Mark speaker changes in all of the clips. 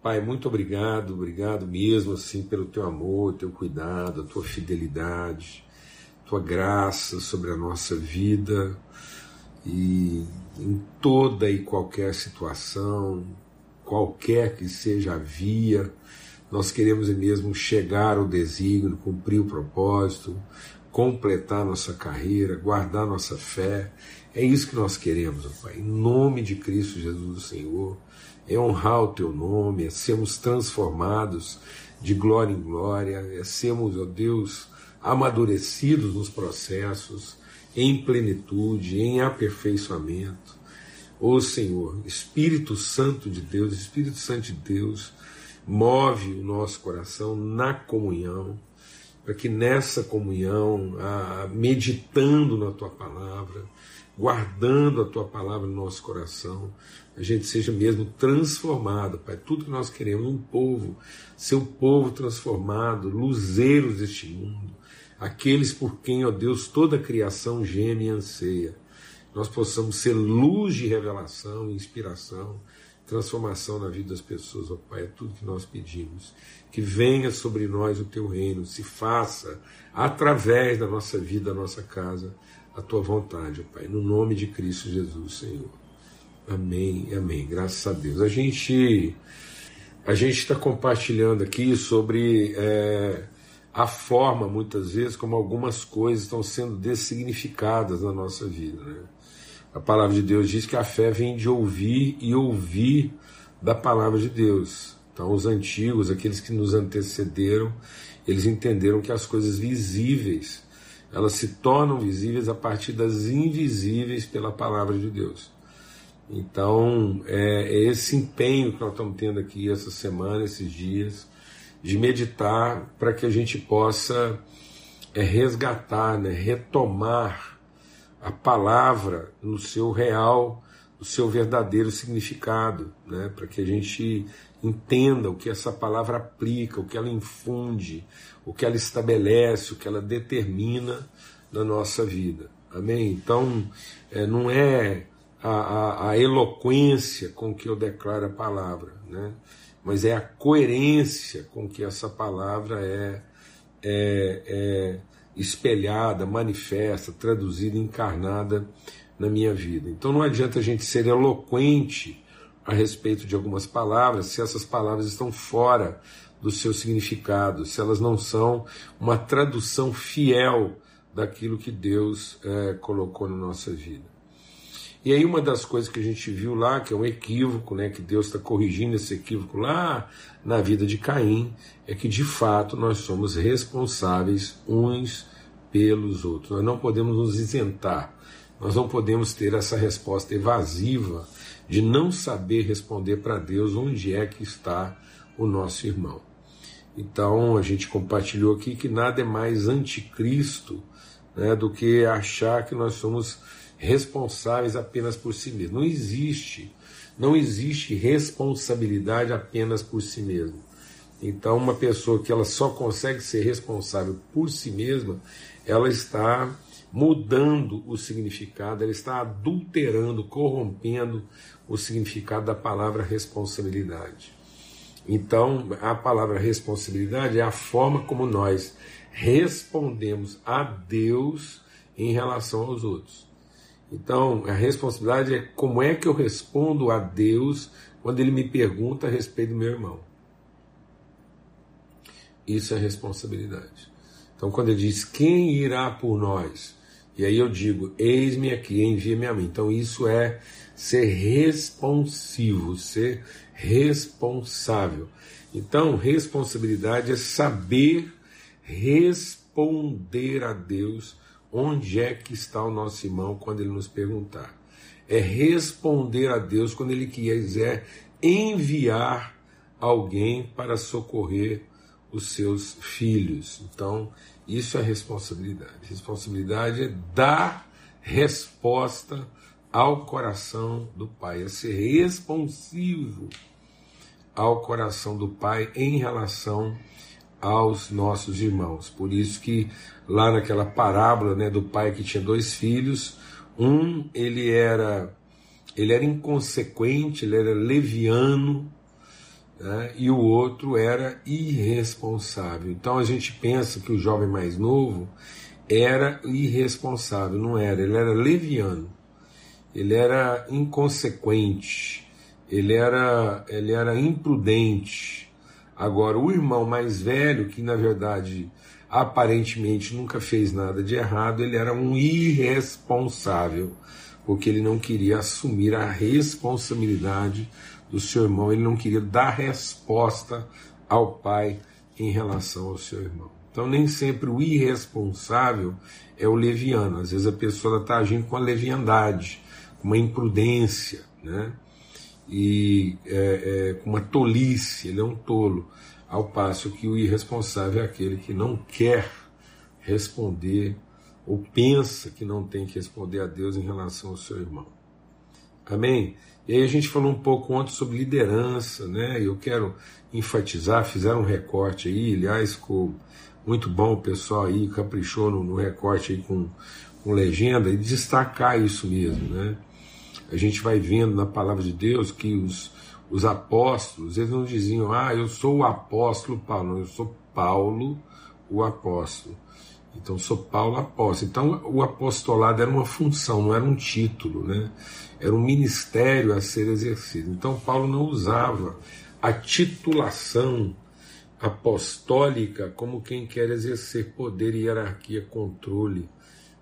Speaker 1: Pai, muito obrigado, obrigado mesmo assim pelo teu amor, teu cuidado, a tua fidelidade, tua graça sobre a nossa vida e em toda e qualquer situação, qualquer que seja a via, nós queremos mesmo chegar ao desígnio, cumprir o propósito, completar nossa carreira, guardar nossa fé. É isso que nós queremos, Pai. Em nome de Cristo Jesus, Senhor é honrar o teu nome, é sermos transformados de glória em glória, é sermos, ó Deus, amadurecidos nos processos, em plenitude, em aperfeiçoamento. Ó Senhor, Espírito Santo de Deus, Espírito Santo de Deus, move o nosso coração na comunhão, para que nessa comunhão, meditando na tua palavra, guardando a tua palavra no nosso coração, a gente seja mesmo transformado, Pai. Tudo que nós queremos, um povo, seu povo transformado, luzeiros deste mundo, aqueles por quem, ó Deus, toda a criação geme e anseia. Nós possamos ser luz de revelação, inspiração, transformação na vida das pessoas, ó Pai. É tudo que nós pedimos. Que venha sobre nós o teu reino, se faça através da nossa vida, da nossa casa, a tua vontade, ó Pai. No nome de Cristo Jesus, Senhor. Amém, amém. Graças a Deus. A gente a gente está compartilhando aqui sobre é, a forma, muitas vezes, como algumas coisas estão sendo dessignificadas na nossa vida. Né? A palavra de Deus diz que a fé vem de ouvir e ouvir da palavra de Deus. Então, os antigos, aqueles que nos antecederam, eles entenderam que as coisas visíveis elas se tornam visíveis a partir das invisíveis pela palavra de Deus. Então, é, é, esse empenho que nós estamos tendo aqui essa semana, esses dias, de meditar para que a gente possa é, resgatar, né, retomar a palavra no seu real, no seu verdadeiro significado, né, para que a gente entenda o que essa palavra aplica, o que ela infunde, o que ela estabelece, o que ela determina na nossa vida. Amém? Então, é, não é a, a, a, eloquência com que eu declaro a palavra, né? mas é a coerência com que essa palavra é, é, é espelhada, manifesta, traduzida, encarnada na minha vida. Então não adianta a gente ser eloquente a respeito de algumas palavras se essas palavras estão fora do seu significado, se elas não são uma tradução fiel daquilo que Deus é, colocou na nossa vida. E aí uma das coisas que a gente viu lá, que é um equívoco, né, que Deus está corrigindo esse equívoco lá na vida de Caim, é que de fato nós somos responsáveis uns pelos outros. Nós não podemos nos isentar, nós não podemos ter essa resposta evasiva de não saber responder para Deus onde é que está o nosso irmão. Então a gente compartilhou aqui que nada é mais anticristo né, do que achar que nós somos responsáveis apenas por si mesmo. Não existe, não existe responsabilidade apenas por si mesmo. Então, uma pessoa que ela só consegue ser responsável por si mesma, ela está mudando o significado, ela está adulterando, corrompendo o significado da palavra responsabilidade. Então, a palavra responsabilidade é a forma como nós respondemos a Deus em relação aos outros. Então, a responsabilidade é como é que eu respondo a Deus quando ele me pergunta a respeito do meu irmão. Isso é responsabilidade. Então, quando ele diz quem irá por nós, e aí eu digo, eis-me aqui, envia-me a mim. Então, isso é ser responsivo, ser responsável. Então, responsabilidade é saber responder a Deus onde é que está o nosso irmão quando ele nos perguntar. É responder a Deus quando ele quiser enviar alguém para socorrer os seus filhos. Então, isso é responsabilidade. Responsabilidade é dar resposta ao coração do Pai, é ser responsivo ao coração do Pai em relação aos nossos irmãos. Por isso que lá naquela parábola né, do pai que tinha dois filhos, um ele era ele era inconsequente, ele era leviano, né? e o outro era irresponsável. Então a gente pensa que o jovem mais novo era irresponsável, não era, ele era leviano, ele era inconsequente, ele era, ele era imprudente. Agora, o irmão mais velho, que na verdade aparentemente nunca fez nada de errado, ele era um irresponsável, porque ele não queria assumir a responsabilidade do seu irmão, ele não queria dar resposta ao pai em relação ao seu irmão. Então, nem sempre o irresponsável é o leviano. Às vezes a pessoa está agindo com a leviandade, com uma imprudência, né? E é, é, com uma tolice, ele é um tolo. Ao passo que o irresponsável é aquele que não quer responder ou pensa que não tem que responder a Deus em relação ao seu irmão. Amém? E aí a gente falou um pouco ontem sobre liderança, né? Eu quero enfatizar, fizeram um recorte aí, aliás, ficou muito bom o pessoal aí, caprichou no, no recorte aí com, com legenda, e destacar isso mesmo, né? A gente vai vendo na palavra de Deus que os, os apóstolos, eles não diziam, ah, eu sou o apóstolo Paulo, não, eu sou Paulo, o apóstolo. Então, sou Paulo apóstolo. Então, o apostolado era uma função, não era um título, né? Era um ministério a ser exercido. Então, Paulo não usava a titulação apostólica como quem quer exercer poder, hierarquia, controle,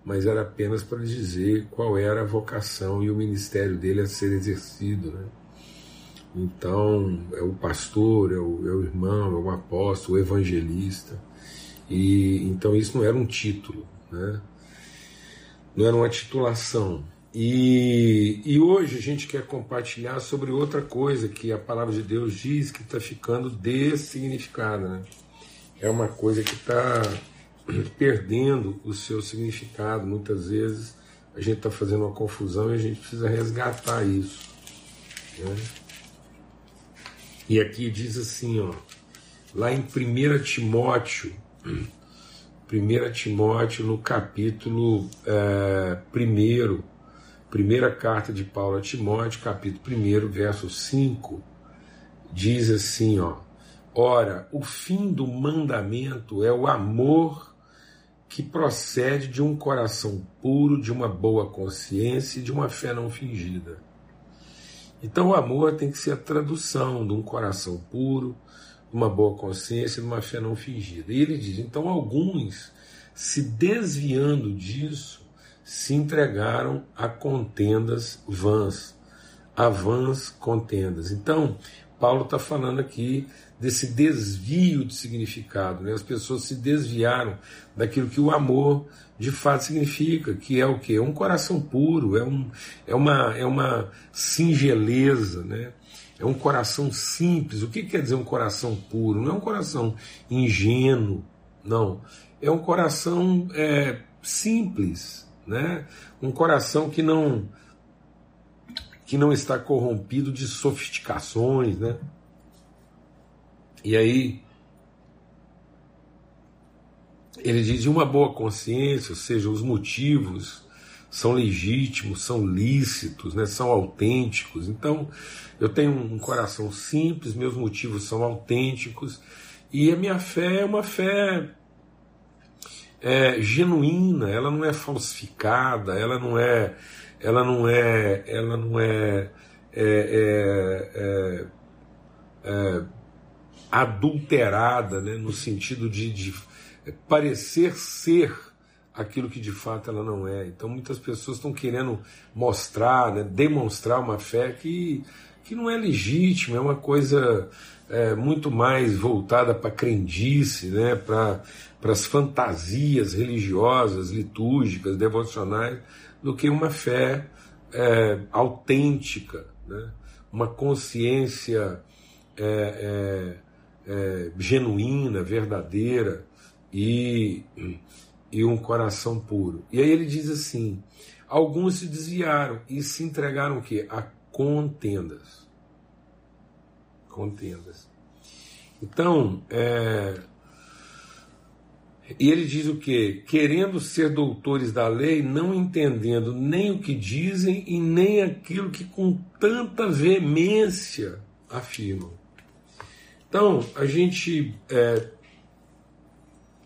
Speaker 1: mas era apenas para dizer qual era a vocação e o ministério dele a ser exercido, né? Então, é o pastor, é o, é o irmão, é o apóstolo, o evangelista. E então isso não era um título, né? Não era uma titulação. E, e hoje a gente quer compartilhar sobre outra coisa que a palavra de Deus diz que está ficando dessignificada, né? É uma coisa que está perdendo o seu significado. Muitas vezes a gente está fazendo uma confusão e a gente precisa resgatar isso. Né? E aqui diz assim, ó, lá em 1 Timóteo, 1 Timóteo no capítulo é, 1, primeira carta de Paulo a Timóteo, capítulo 1, verso 5, diz assim, ó, Ora, o fim do mandamento é o amor que procede de um coração puro, de uma boa consciência e de uma fé não fingida. Então, o amor tem que ser a tradução de um coração puro, de uma boa consciência, de uma fé não fingida. E ele diz: então, alguns, se desviando disso, se entregaram a contendas vãs, a vãs contendas. Então, Paulo está falando aqui desse desvio de significado. Né? As pessoas se desviaram daquilo que o amor de fato significa, que é o que? É um coração puro, é, um, é, uma, é uma singeleza, né? é um coração simples. O que quer dizer um coração puro? Não é um coração ingênuo, não. É um coração é, simples, né? um coração que não que não está corrompido de sofisticações, né? E aí ele diz de uma boa consciência, ou seja, os motivos são legítimos, são lícitos, né, são autênticos. Então, eu tenho um coração simples, meus motivos são autênticos e a minha fé é uma fé é, genuína, ela não é falsificada, ela não é, ela não é, ela não é, é, é, é adulterada, né, no sentido de, de parecer ser aquilo que de fato ela não é. Então muitas pessoas estão querendo mostrar, né, demonstrar uma fé que, que não é legítima, é uma coisa é, muito mais voltada para crendice, né, para as fantasias religiosas, litúrgicas, devocionais, do que uma fé é, autêntica, né, uma consciência é, é, genuína, verdadeira e, e um coração puro. E aí ele diz assim: alguns se desviaram e se entregaram o quê? A contendas. Contendas. Então, é, e ele diz o que? Querendo ser doutores da lei, não entendendo nem o que dizem e nem aquilo que com tanta veemência afirmam. Então, a gente, é,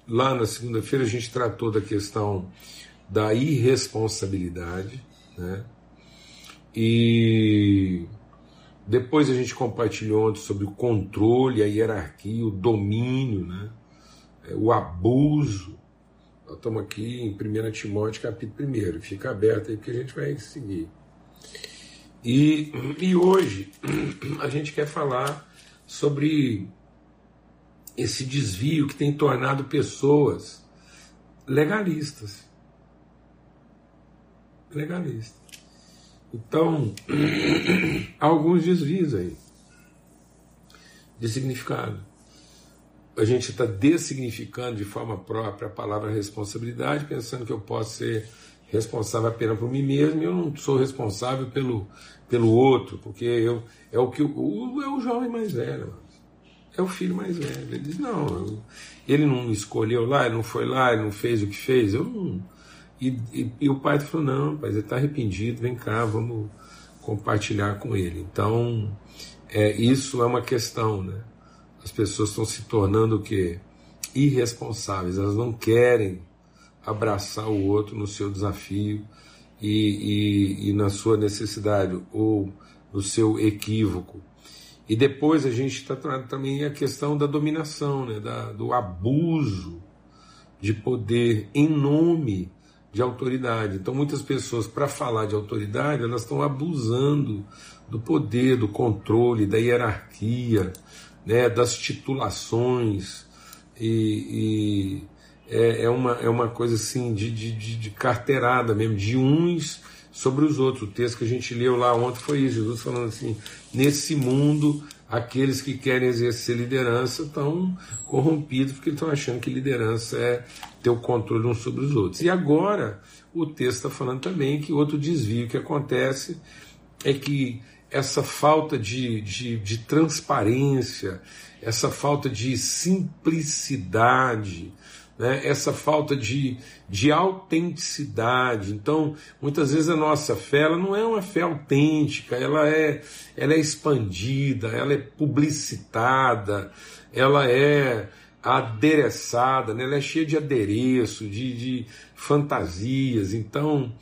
Speaker 1: lá na segunda-feira, a gente tratou da questão da irresponsabilidade, né? E depois a gente compartilhou ontem sobre o controle, a hierarquia, o domínio, né? É, o abuso. Nós estamos aqui em 1 Timóteo, capítulo 1. Fica aberto aí que a gente vai seguir. E, e hoje a gente quer falar sobre esse desvio que tem tornado pessoas legalistas. Legalistas. Então, há alguns desvios aí de significado. A gente está dessignificando de forma própria a palavra responsabilidade, pensando que eu posso ser responsável apenas por mim mesmo eu não sou responsável pelo, pelo outro, porque eu, é o que o, é o jovem mais velho, é o filho mais velho. Ele diz: não, eu, ele não escolheu lá, ele não foi lá, ele não fez o que fez, eu não e, e, e, o pai falou: não, pai, ele está arrependido, vem cá, vamos compartilhar com ele. Então, é, isso é uma questão, né? As pessoas estão se tornando o quê? Irresponsáveis, elas não querem abraçar o outro no seu desafio e, e, e na sua necessidade ou no seu equívoco. E depois a gente está também a questão da dominação, né? da, do abuso de poder em nome de autoridade. Então, muitas pessoas, para falar de autoridade, elas estão abusando do poder, do controle, da hierarquia, né, das titulações. E, e é, é, uma, é uma coisa assim de, de, de carteirada mesmo, de uns sobre os outros. O texto que a gente leu lá ontem foi isso: Jesus falando assim, nesse mundo aqueles que querem exercer liderança estão corrompidos porque estão achando que liderança é ter o controle uns sobre os outros. E agora o texto está falando também que outro desvio que acontece é que essa falta de, de, de transparência, essa falta de simplicidade, né, essa falta de, de autenticidade. Então, muitas vezes a nossa fé ela não é uma fé autêntica, ela é, ela é expandida, ela é publicitada, ela é adereçada, né, ela é cheia de adereço, de, de fantasias. Então,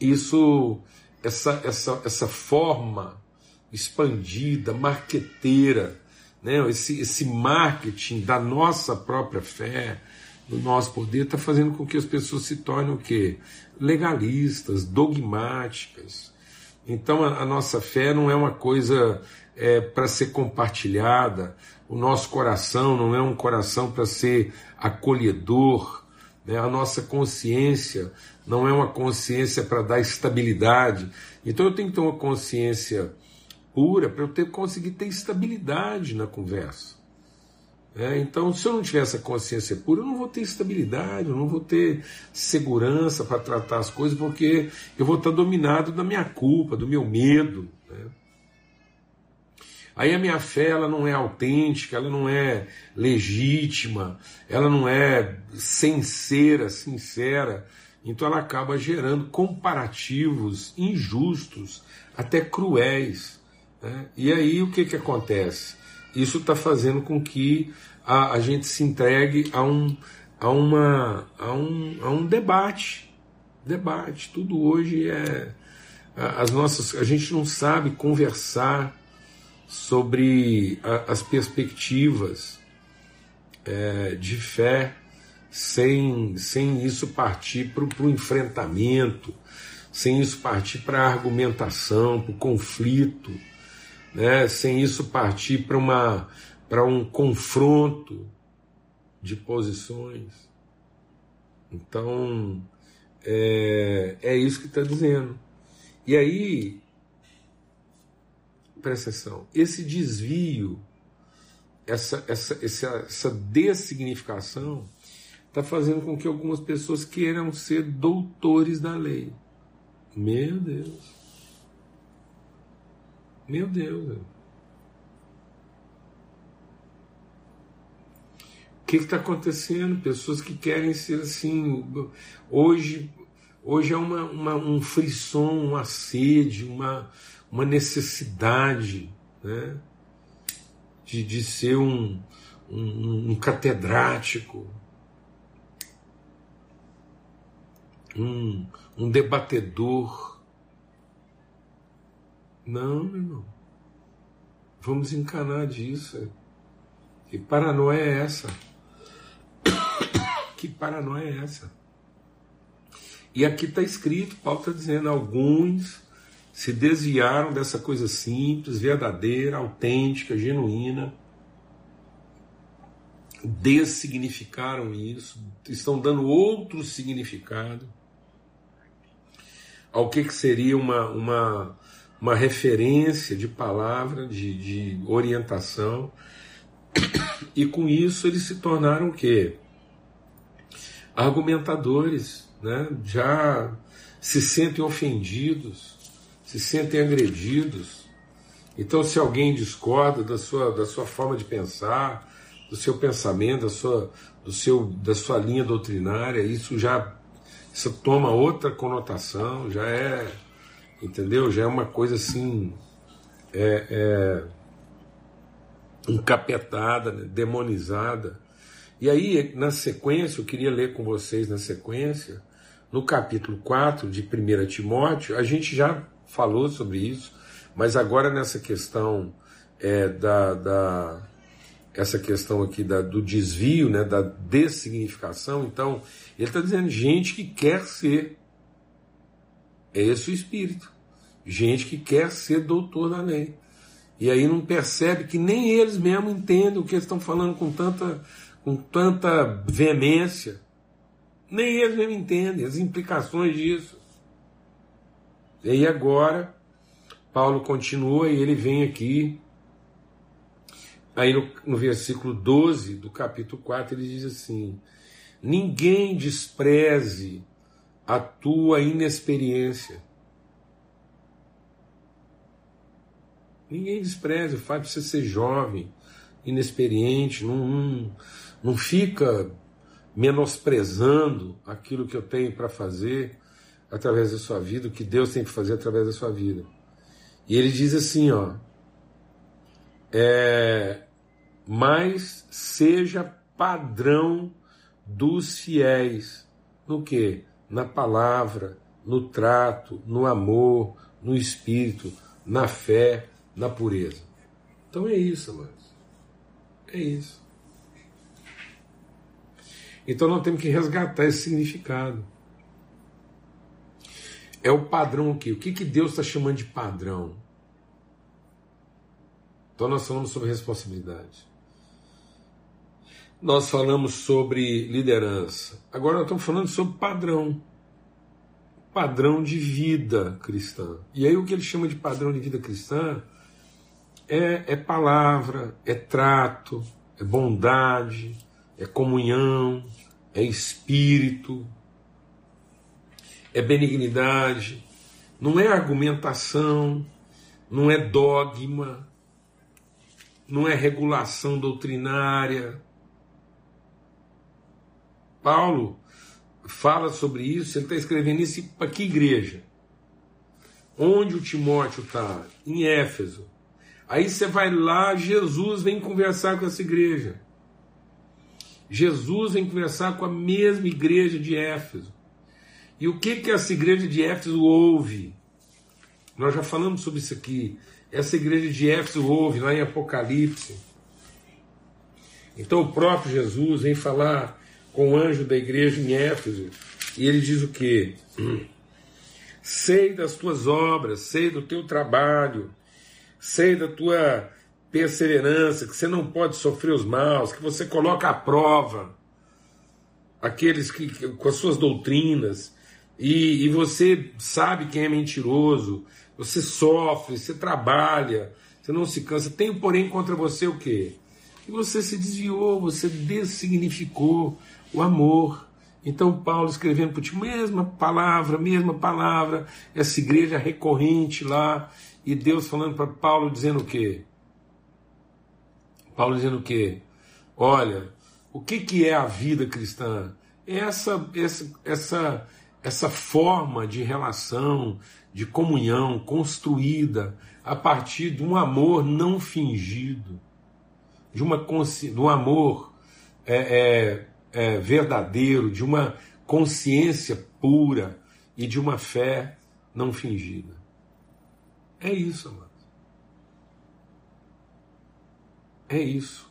Speaker 1: isso, essa, essa, essa forma expandida, marqueteira, né, esse, esse marketing da nossa própria fé, do nosso poder está fazendo com que as pessoas se tornem o quê? Legalistas, dogmáticas. Então a, a nossa fé não é uma coisa é, para ser compartilhada, o nosso coração não é um coração para ser acolhedor, né? a nossa consciência não é uma consciência para dar estabilidade. Então eu tenho que ter uma consciência pura para eu ter, conseguir ter estabilidade na conversa. É, então, se eu não tiver essa consciência pura, eu não vou ter estabilidade, eu não vou ter segurança para tratar as coisas, porque eu vou estar dominado da minha culpa, do meu medo. Né? Aí a minha fé ela não é autêntica, ela não é legítima, ela não é sincera, sincera. Então ela acaba gerando comparativos injustos, até cruéis. Né? E aí o que, que acontece? Isso está fazendo com que a, a, gente se entregue a um, a, uma, a, um, a um debate. Debate. Tudo hoje é. As nossas, a gente não sabe conversar sobre a, as perspectivas é, de fé sem, sem isso partir para o enfrentamento, sem isso partir para a argumentação, para o conflito né, sem isso partir para uma para um confronto de posições. Então é, é isso que está dizendo. E aí, presta atenção, esse desvio, essa, essa, essa, essa dessignificação, está fazendo com que algumas pessoas queiram ser doutores da lei. Meu Deus. Meu Deus. O que está acontecendo? Pessoas que querem ser assim. Hoje, hoje é uma, uma, um frisson, uma sede, uma, uma necessidade né? de, de ser um, um, um catedrático, um, um debatedor. Não, meu irmão. Vamos encanar disso. Que paranoia é essa? Que paranoia é essa? E aqui está escrito, Paulo está dizendo, alguns se desviaram dessa coisa simples, verdadeira, autêntica, genuína, dessignificaram isso, estão dando outro significado ao que, que seria uma, uma, uma referência de palavra, de, de orientação, e com isso eles se tornaram o quê? Argumentadores, né? já se sentem ofendidos, se sentem agredidos. Então, se alguém discorda da sua, da sua forma de pensar, do seu pensamento, da sua, do seu, da sua linha doutrinária, isso já isso toma outra conotação, já é, entendeu? Já é uma coisa assim, é, é encapetada, né? demonizada. E aí, na sequência, eu queria ler com vocês na sequência, no capítulo 4 de 1 Timóteo, a gente já falou sobre isso, mas agora nessa questão é, da, da essa questão aqui da, do desvio, né, da dessignificação. Então, ele está dizendo gente que quer ser. É esse o espírito. Gente que quer ser doutor da lei. E aí não percebe que nem eles mesmos entendem o que eles estão falando com tanta, com tanta veemência. Nem eles mesmos entendem as implicações disso. E aí agora, Paulo continua e ele vem aqui Aí no, no versículo 12 do capítulo 4 ele diz assim: Ninguém despreze a tua inexperiência. Ninguém despreze o fato de você ser jovem, inexperiente, não, não, não fica menosprezando aquilo que eu tenho para fazer através da sua vida, o que Deus tem para fazer através da sua vida. E ele diz assim, ó, é, mas seja padrão dos fiéis. No que? Na palavra, no trato, no amor, no espírito, na fé, na pureza. Então é isso, amados. É isso. Então nós temos que resgatar esse significado. É o padrão o quê? O que, que Deus está chamando de padrão? Então nós falamos sobre responsabilidade nós falamos sobre liderança. Agora nós estamos falando sobre padrão. Padrão de vida cristã. E aí o que ele chama de padrão de vida cristã é, é palavra, é trato, é bondade, é comunhão, é espírito, é benignidade, não é argumentação, não é dogma, não é regulação doutrinária, Paulo fala sobre isso, ele está escrevendo isso para que igreja? Onde o Timóteo está? Em Éfeso. Aí você vai lá, Jesus vem conversar com essa igreja. Jesus vem conversar com a mesma igreja de Éfeso. E o que que essa igreja de Éfeso ouve? Nós já falamos sobre isso aqui. Essa igreja de Éfeso ouve lá em Apocalipse. Então o próprio Jesus vem falar com o anjo da igreja em Éfeso, e ele diz o que? Sei das tuas obras, sei do teu trabalho, sei da tua perseverança, que você não pode sofrer os maus, que você coloca à prova aqueles que, que com as suas doutrinas, e, e você sabe quem é mentiroso, você sofre, você trabalha, você não se cansa. Tenho, porém, contra você o quê? Que você se desviou, você dessignificou o amor. Então, Paulo escrevendo para ti, mesma palavra, mesma palavra, essa igreja recorrente lá, e Deus falando para Paulo, dizendo o quê? Paulo dizendo o quê? Olha, o que, que é a vida cristã? É essa, essa, essa, essa forma de relação, de comunhão construída a partir de um amor não fingido de uma do amor é, é, é, verdadeiro, de uma consciência pura e de uma fé não fingida. É isso, amados. É isso.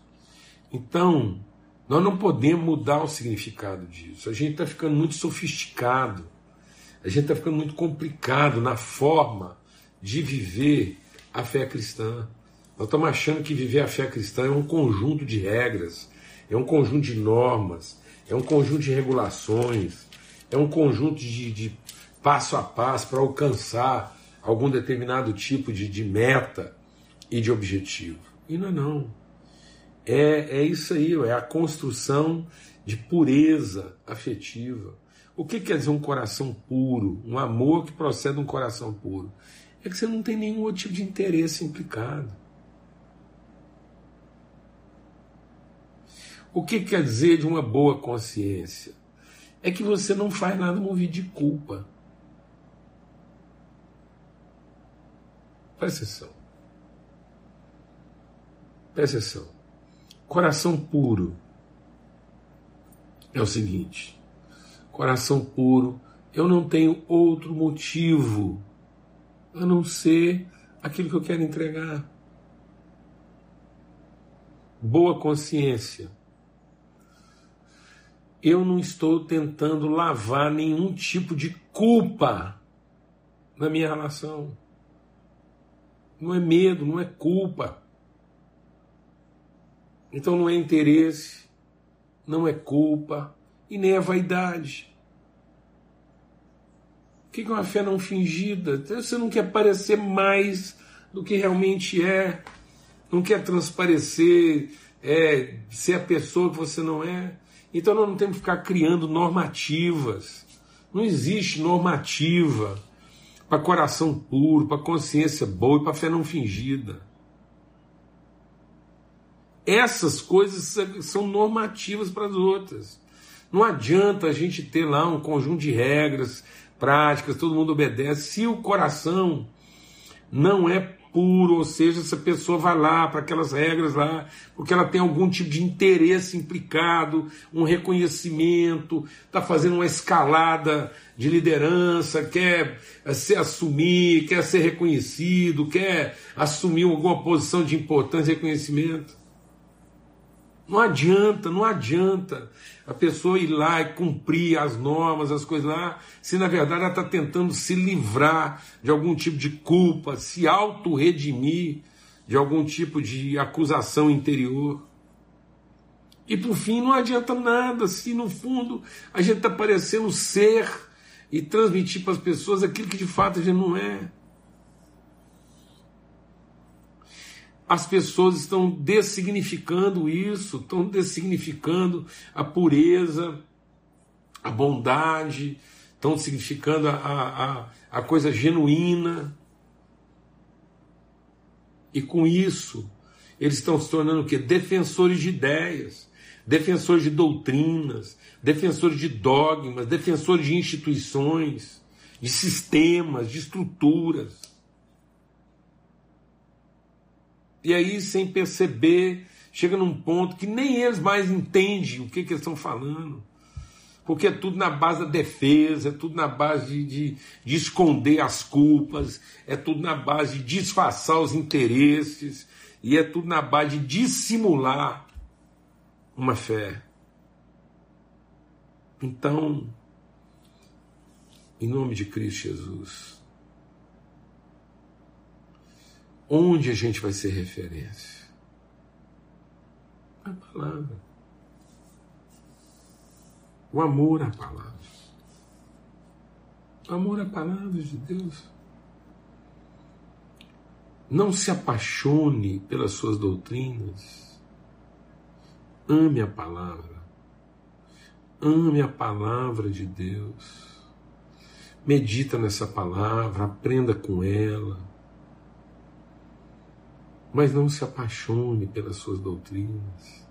Speaker 1: Então, nós não podemos mudar o significado disso. A gente está ficando muito sofisticado, a gente está ficando muito complicado na forma de viver a fé cristã. Nós estamos achando que viver a fé cristã é um conjunto de regras, é um conjunto de normas, é um conjunto de regulações, é um conjunto de, de passo a passo para alcançar algum determinado tipo de, de meta e de objetivo. E não é não. É, é isso aí, é a construção de pureza afetiva. O que quer dizer um coração puro? Um amor que procede de um coração puro? É que você não tem nenhum outro tipo de interesse implicado. O que quer dizer de uma boa consciência? É que você não faz nada movido de culpa. Presta atenção. Presta atenção. Coração puro é o seguinte: coração puro, eu não tenho outro motivo a não ser aquilo que eu quero entregar. Boa consciência. Eu não estou tentando lavar nenhum tipo de culpa na minha relação. Não é medo, não é culpa. Então não é interesse, não é culpa e nem é vaidade. O que é uma fé não fingida? Você não quer parecer mais do que realmente é, não quer transparecer, é, ser a pessoa que você não é. Então nós não temos que ficar criando normativas. Não existe normativa para coração puro, para consciência boa e para fé não fingida. Essas coisas são normativas para as outras. Não adianta a gente ter lá um conjunto de regras, práticas, todo mundo obedece, se o coração não é puro, ou seja, essa pessoa vai lá para aquelas regras lá, porque ela tem algum tipo de interesse implicado, um reconhecimento, está fazendo uma escalada de liderança, quer se assumir, quer ser reconhecido, quer assumir alguma posição de importância e reconhecimento. Não adianta, não adianta a pessoa ir lá e cumprir as normas, as coisas lá, se na verdade ela está tentando se livrar de algum tipo de culpa, se auto-redimir de algum tipo de acusação interior. E por fim, não adianta nada se no fundo a gente está parecendo ser e transmitir para as pessoas aquilo que de fato a gente não é. As pessoas estão dessignificando isso, estão dessignificando a pureza, a bondade, estão significando a, a, a coisa genuína. E com isso, eles estão se tornando o quê? Defensores de ideias, defensores de doutrinas, defensores de dogmas, defensores de instituições, de sistemas, de estruturas. E aí, sem perceber, chega num ponto que nem eles mais entendem o que, que eles estão falando. Porque é tudo na base da defesa, é tudo na base de, de, de esconder as culpas, é tudo na base de disfarçar os interesses, e é tudo na base de dissimular uma fé. Então, em nome de Cristo Jesus, Onde a gente vai ser referência? A palavra. O amor à palavra. O amor à palavra de Deus. Não se apaixone pelas suas doutrinas. Ame a palavra. Ame a palavra de Deus. Medita nessa palavra, aprenda com ela mas não se apaixone pelas suas doutrinas.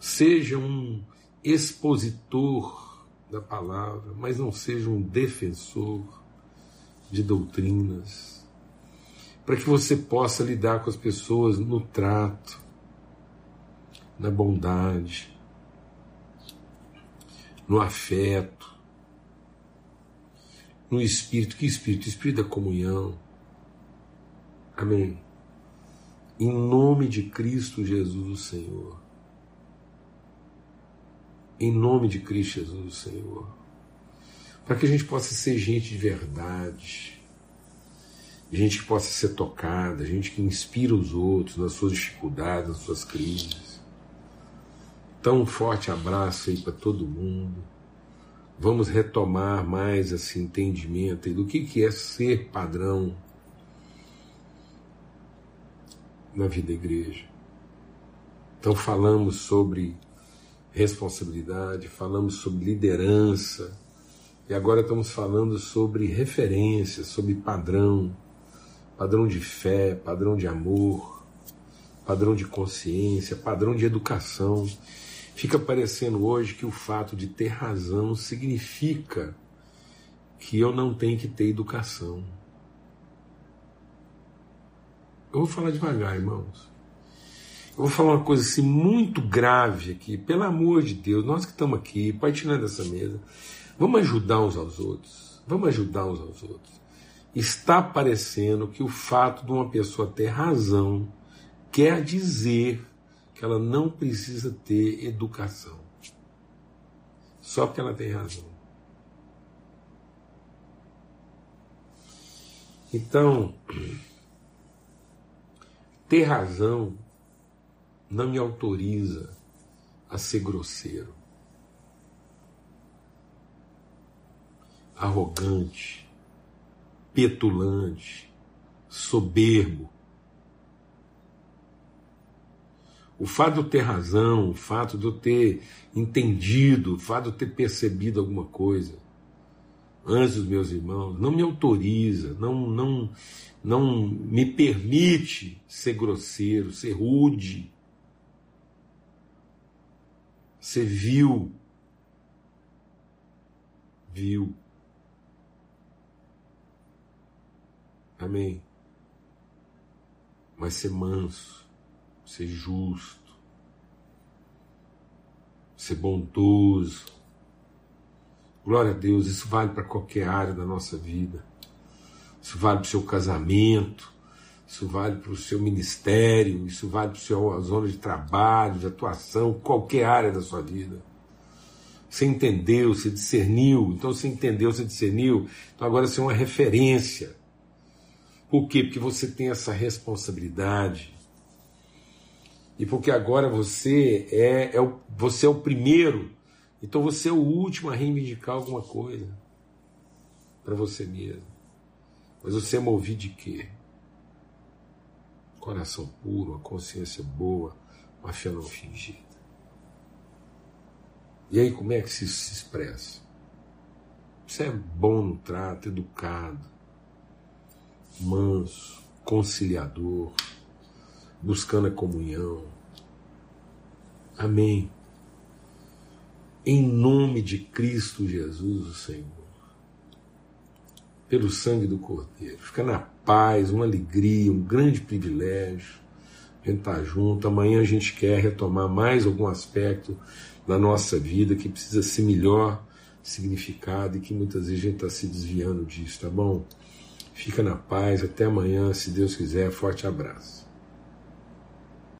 Speaker 1: Seja um expositor da palavra, mas não seja um defensor de doutrinas. para que você possa lidar com as pessoas no trato, na bondade, no afeto, no espírito. Que espírito? Espírito da comunhão. Amém. Em nome de Cristo Jesus, o Senhor. Em nome de Cristo Jesus, o Senhor. Para que a gente possa ser gente de verdade gente que possa ser tocada, gente que inspira os outros nas suas dificuldades, nas suas crises. Então, um forte abraço aí para todo mundo. Vamos retomar mais esse entendimento do que, que é ser padrão na vida da igreja. Então, falamos sobre responsabilidade, falamos sobre liderança, e agora estamos falando sobre referência, sobre padrão padrão de fé, padrão de amor, padrão de consciência, padrão de educação. Fica parecendo hoje que o fato de ter razão significa que eu não tenho que ter educação. Eu vou falar devagar, irmãos. Eu vou falar uma coisa assim muito grave aqui, pelo amor de Deus, nós que estamos aqui, tirar dessa mesa, vamos ajudar uns aos outros. Vamos ajudar uns aos outros está parecendo que o fato de uma pessoa ter razão quer dizer que ela não precisa ter educação. Só porque ela tem razão. Então, ter razão não me autoriza a ser grosseiro, arrogante, petulante, soberbo. O fato de eu ter razão, o fato de eu ter entendido, o fato de eu ter percebido alguma coisa antes dos meus irmãos, não me autoriza, não, não, não me permite ser grosseiro, ser rude, ser vil. Vil. Amém. Mas ser manso, ser justo, ser bondoso. Glória a Deus, isso vale para qualquer área da nossa vida. Isso vale para o seu casamento, isso vale para o seu ministério, isso vale para a sua zona de trabalho, de atuação, qualquer área da sua vida. Você entendeu, você discerniu, então você entendeu, você discerniu, então agora você é uma referência por quê? Porque você tem essa responsabilidade. E porque agora você é, é o, você é o primeiro, então você é o último a reivindicar alguma coisa para você mesmo. Mas você é movido de quê? Coração puro, uma consciência boa, uma fé não fingida. E aí como é que se, se expressa? Você é bom no trato, educado, manso, conciliador, buscando a comunhão. Amém. Em nome de Cristo Jesus, o Senhor, pelo sangue do Cordeiro, fica na paz, uma alegria, um grande privilégio. A gente está junto. Amanhã a gente quer retomar mais algum aspecto da nossa vida que precisa ser melhor significado e que muitas vezes a gente está se desviando disso, tá bom? Fica na paz, até amanhã, se Deus quiser. Forte abraço.